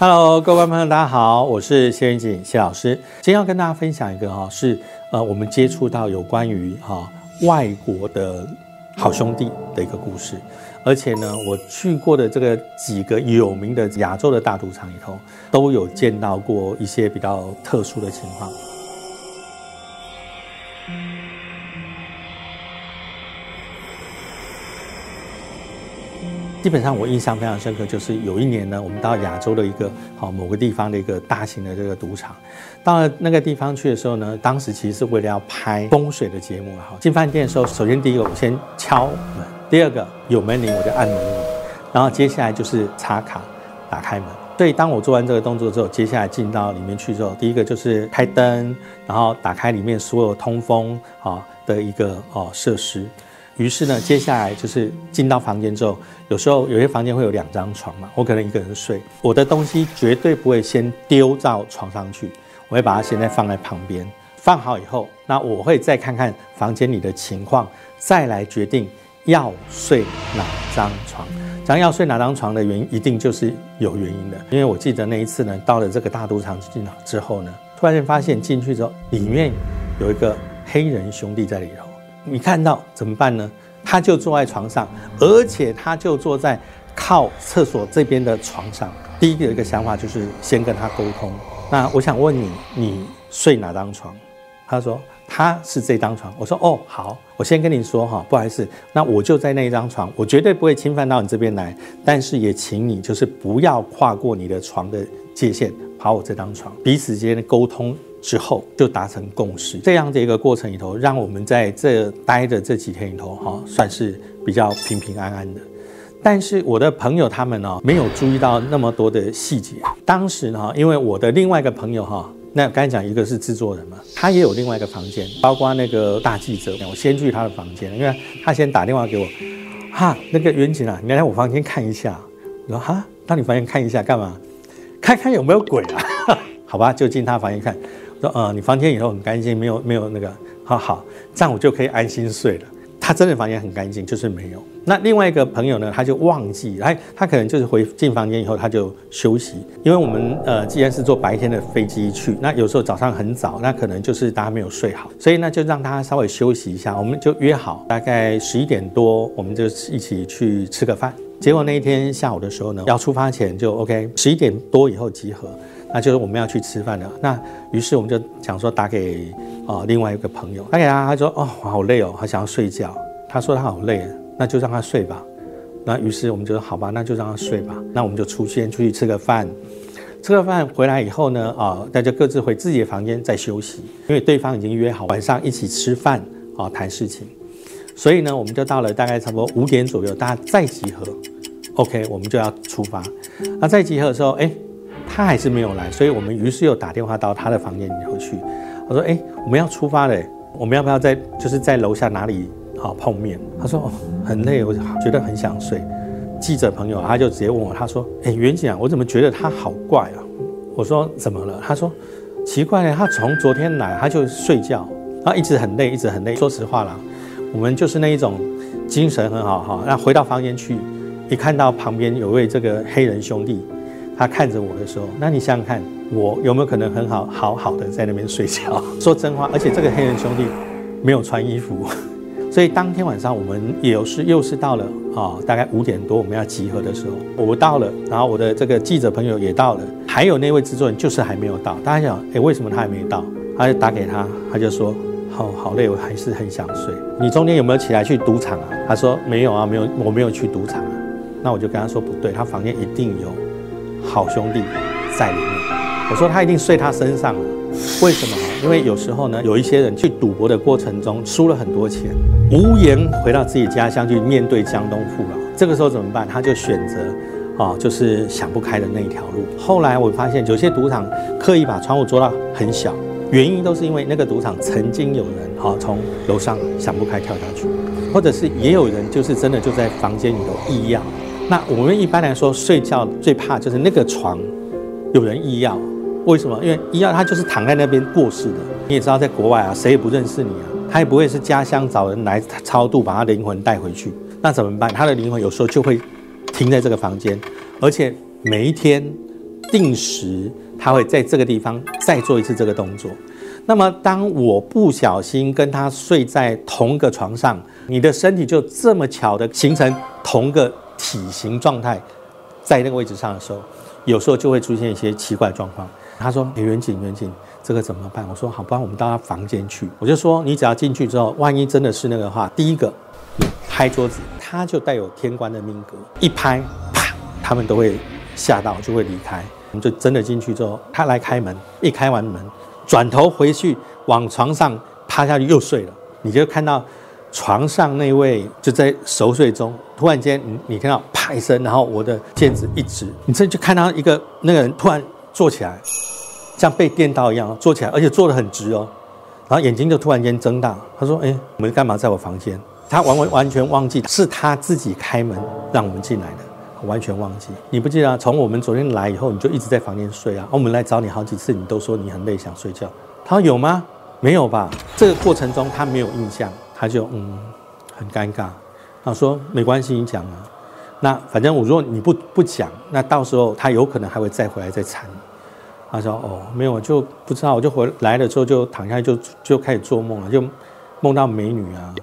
Hello，各位朋友，大家好，我是谢云锦谢老师。今天要跟大家分享一个哈，是呃我们接触到有关于哈外国的好兄弟的一个故事，而且呢，我去过的这个几个有名的亚洲的大赌场里头，都有见到过一些比较特殊的情况。基本上我印象非常深刻，就是有一年呢，我们到亚洲的一个好某个地方的一个大型的这个赌场，到了那个地方去的时候呢，当时其实是为了要拍风水的节目哈。进饭店的时候，首先第一个我先敲门，第二个有门铃我就按门铃，然后接下来就是插卡打开门。所以当我做完这个动作之后，接下来进到里面去之后，第一个就是开灯，然后打开里面所有通风啊的一个哦设施。于是呢，接下来就是进到房间之后，有时候有些房间会有两张床嘛，我可能一个人睡，我的东西绝对不会先丢到床上去，我会把它现在放在旁边，放好以后，那我会再看看房间里的情况，再来决定要睡哪张床。讲要睡哪张床的原因，一定就是有原因的，因为我记得那一次呢，到了这个大赌场进之后呢，突然间发现进去之后，里面有一个黑人兄弟在里头。你看到怎么办呢？他就坐在床上，而且他就坐在靠厕所这边的床上。第一个有一个想法就是先跟他沟通。那我想问你，你睡哪张床？他说他是这张床。我说哦好，我先跟你说哈，不好意思，那我就在那一张床，我绝对不会侵犯到你这边来。但是也请你就是不要跨过你的床的界限，跑我这张床。彼此间的沟通。之后就达成共识，这样的一个过程里头，让我们在这待的这几天里头，哈，算是比较平平安安的。但是我的朋友他们呢，没有注意到那么多的细节。当时呢，因为我的另外一个朋友哈，那刚才讲一个是制作人嘛，他也有另外一个房间，包括那个大记者，我先去他的房间，因为他先打电话给我，哈，那个袁景啊，你来我房间看一下。我说哈，到你房间看一下干嘛？看看有没有鬼啊？好吧，就进他房间看。说呃，你房间以后很干净，没有没有那个，好好，这样我就可以安心睡了。他真的房间很干净，就是没有。那另外一个朋友呢，他就忘记，哎，他可能就是回进房间以后他就休息，因为我们呃既然是坐白天的飞机去，那有时候早上很早，那可能就是大家没有睡好，所以呢就让他稍微休息一下，我们就约好大概十一点多，我们就一起去吃个饭。结果那一天下午的时候呢，要出发前就 OK，十一点多以后集合。那就是我们要去吃饭了。那于是我们就想说打给啊另外一个朋友，打给他，他说哦好累哦，他想要睡觉。他说他好累，那就让他睡吧。那于是我们就说好吧，那就让他睡吧。那我们就出先出去吃个饭，吃个饭回来以后呢，啊大家各自回自己的房间再休息，因为对方已经约好晚上一起吃饭啊谈事情。所以呢，我们就到了大概差不多五点左右，大家再集合。OK，我们就要出发。那再集合的时候，哎。他还是没有来，所以我们于是又打电话到他的房间里头去。我说：“哎，我们要出发了，我们要不要在就是在楼下哪里好碰面？”他说：“哦，很累，我觉得很想睡。”记者朋友他就直接问我，他说：“哎，袁景啊，我怎么觉得他好怪啊？”我说：“怎么了？”他说：“奇怪了，他从昨天来他就睡觉，他一直很累，一直很累。说实话啦，我们就是那一种精神很好哈。那回到房间去，一看到旁边有位这个黑人兄弟。”他看着我的时候，那你想想看，我有没有可能很好好好的在那边睡觉？说真话，而且这个黑人兄弟没有穿衣服，所以当天晚上我们也是又是到了啊，大概五点多我们要集合的时候，我到了，然后我的这个记者朋友也到了，还有那位制作人就是还没有到。大家想，哎，为什么他还没到？他就打给他，他就说，好好累，我还是很想睡。你中间有没有起来去赌场啊？他说没有啊，没有，我没有去赌场啊。那我就跟他说不对，他房间一定有。好兄弟在里面，我说他一定睡他身上了，为什么？因为有时候呢，有一些人去赌博的过程中输了很多钱，无颜回到自己家乡去面对江东父老，这个时候怎么办？他就选择啊，就是想不开的那一条路。后来我发现有些赌场刻意把窗户做到很小，原因都是因为那个赌场曾经有人啊从楼上想不开跳下去，或者是也有人就是真的就在房间里头异样。那我们一般来说睡觉最怕就是那个床有人医药，为什么？因为医药他就是躺在那边过世的。你也知道，在国外啊，谁也不认识你啊，他也不会是家乡找人来超度，把他灵魂带回去。那怎么办？他的灵魂有时候就会停在这个房间，而且每一天定时他会在这个地方再做一次这个动作。那么当我不小心跟他睡在同个床上，你的身体就这么巧的形成同个体型状态，在那个位置上的时候，有时候就会出现一些奇怪状况。他说：“远景，远景，这个怎么办？”我说：“好，不然我们到他房间去。”我就说：“你只要进去之后，万一真的是那个话，第一个拍桌子，他就带有天官的命格，一拍，啪，他们都会吓到，就会离开。我们就真的进去之后，他来开门，一开完门，转头回去往床上趴下去又睡了。你就看到床上那位就在熟睡中，突然间你你听到啪一声，然后我的剑指一指，你这就看到一个那个人突然坐起来。像被电到一样坐起来，而且坐得很直哦，然后眼睛就突然间睁大。他说：“哎，我们干嘛在我房间？”他完完完全忘记是他自己开门让我们进来的，完全忘记。你不记得从我们昨天来以后，你就一直在房间睡啊？我们来找你好几次，你都说你很累想睡觉。他说：“有吗？没有吧？”这个过程中他没有印象，他就嗯很尴尬。他说：“没关系，你讲啊。那反正我如果你不不讲，那到时候他有可能还会再回来再缠。”他说：“哦，没有，就不知道。我就回来了之后，就躺下去，就就开始做梦了，就梦到美女啊，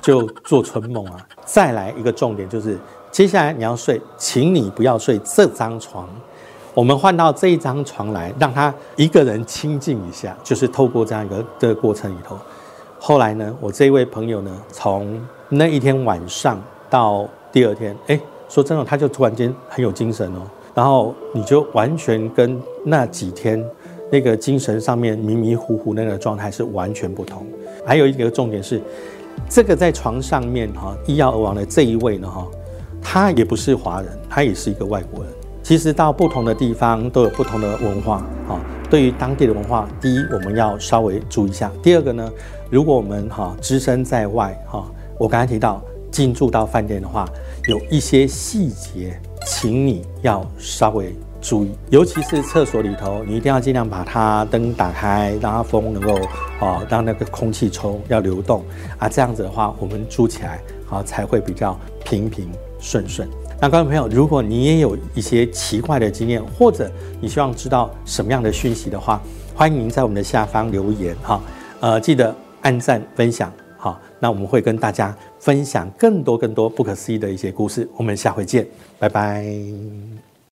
就做春梦啊。再来一个重点就是，接下来你要睡，请你不要睡这张床，我们换到这一张床来，让他一个人清静一下。就是透过这样一个的过程里头，后来呢，我这一位朋友呢，从那一天晚上到第二天，哎，说真的，他就突然间很有精神哦。”然后你就完全跟那几天那个精神上面迷迷糊糊那个状态是完全不同。还有一个重点是，这个在床上面哈医药而亡的这一位呢哈，他也不是华人，他也是一个外国人。其实到不同的地方都有不同的文化啊。对于当地的文化，第一我们要稍微注意一下。第二个呢，如果我们哈只身在外哈，我刚才提到进驻到饭店的话，有一些细节。请你要稍微注意，尤其是厕所里头，你一定要尽量把它灯打开，让它风能够哦，让那个空气抽要流动啊，这样子的话，我们住起来啊才会比较平平顺顺。那观众朋友，如果你也有一些奇怪的经验，或者你希望知道什么样的讯息的话，欢迎您在我们的下方留言哈，呃，记得按赞分享好，那我们会跟大家。分享更多更多不可思议的一些故事，我们下回见，拜拜。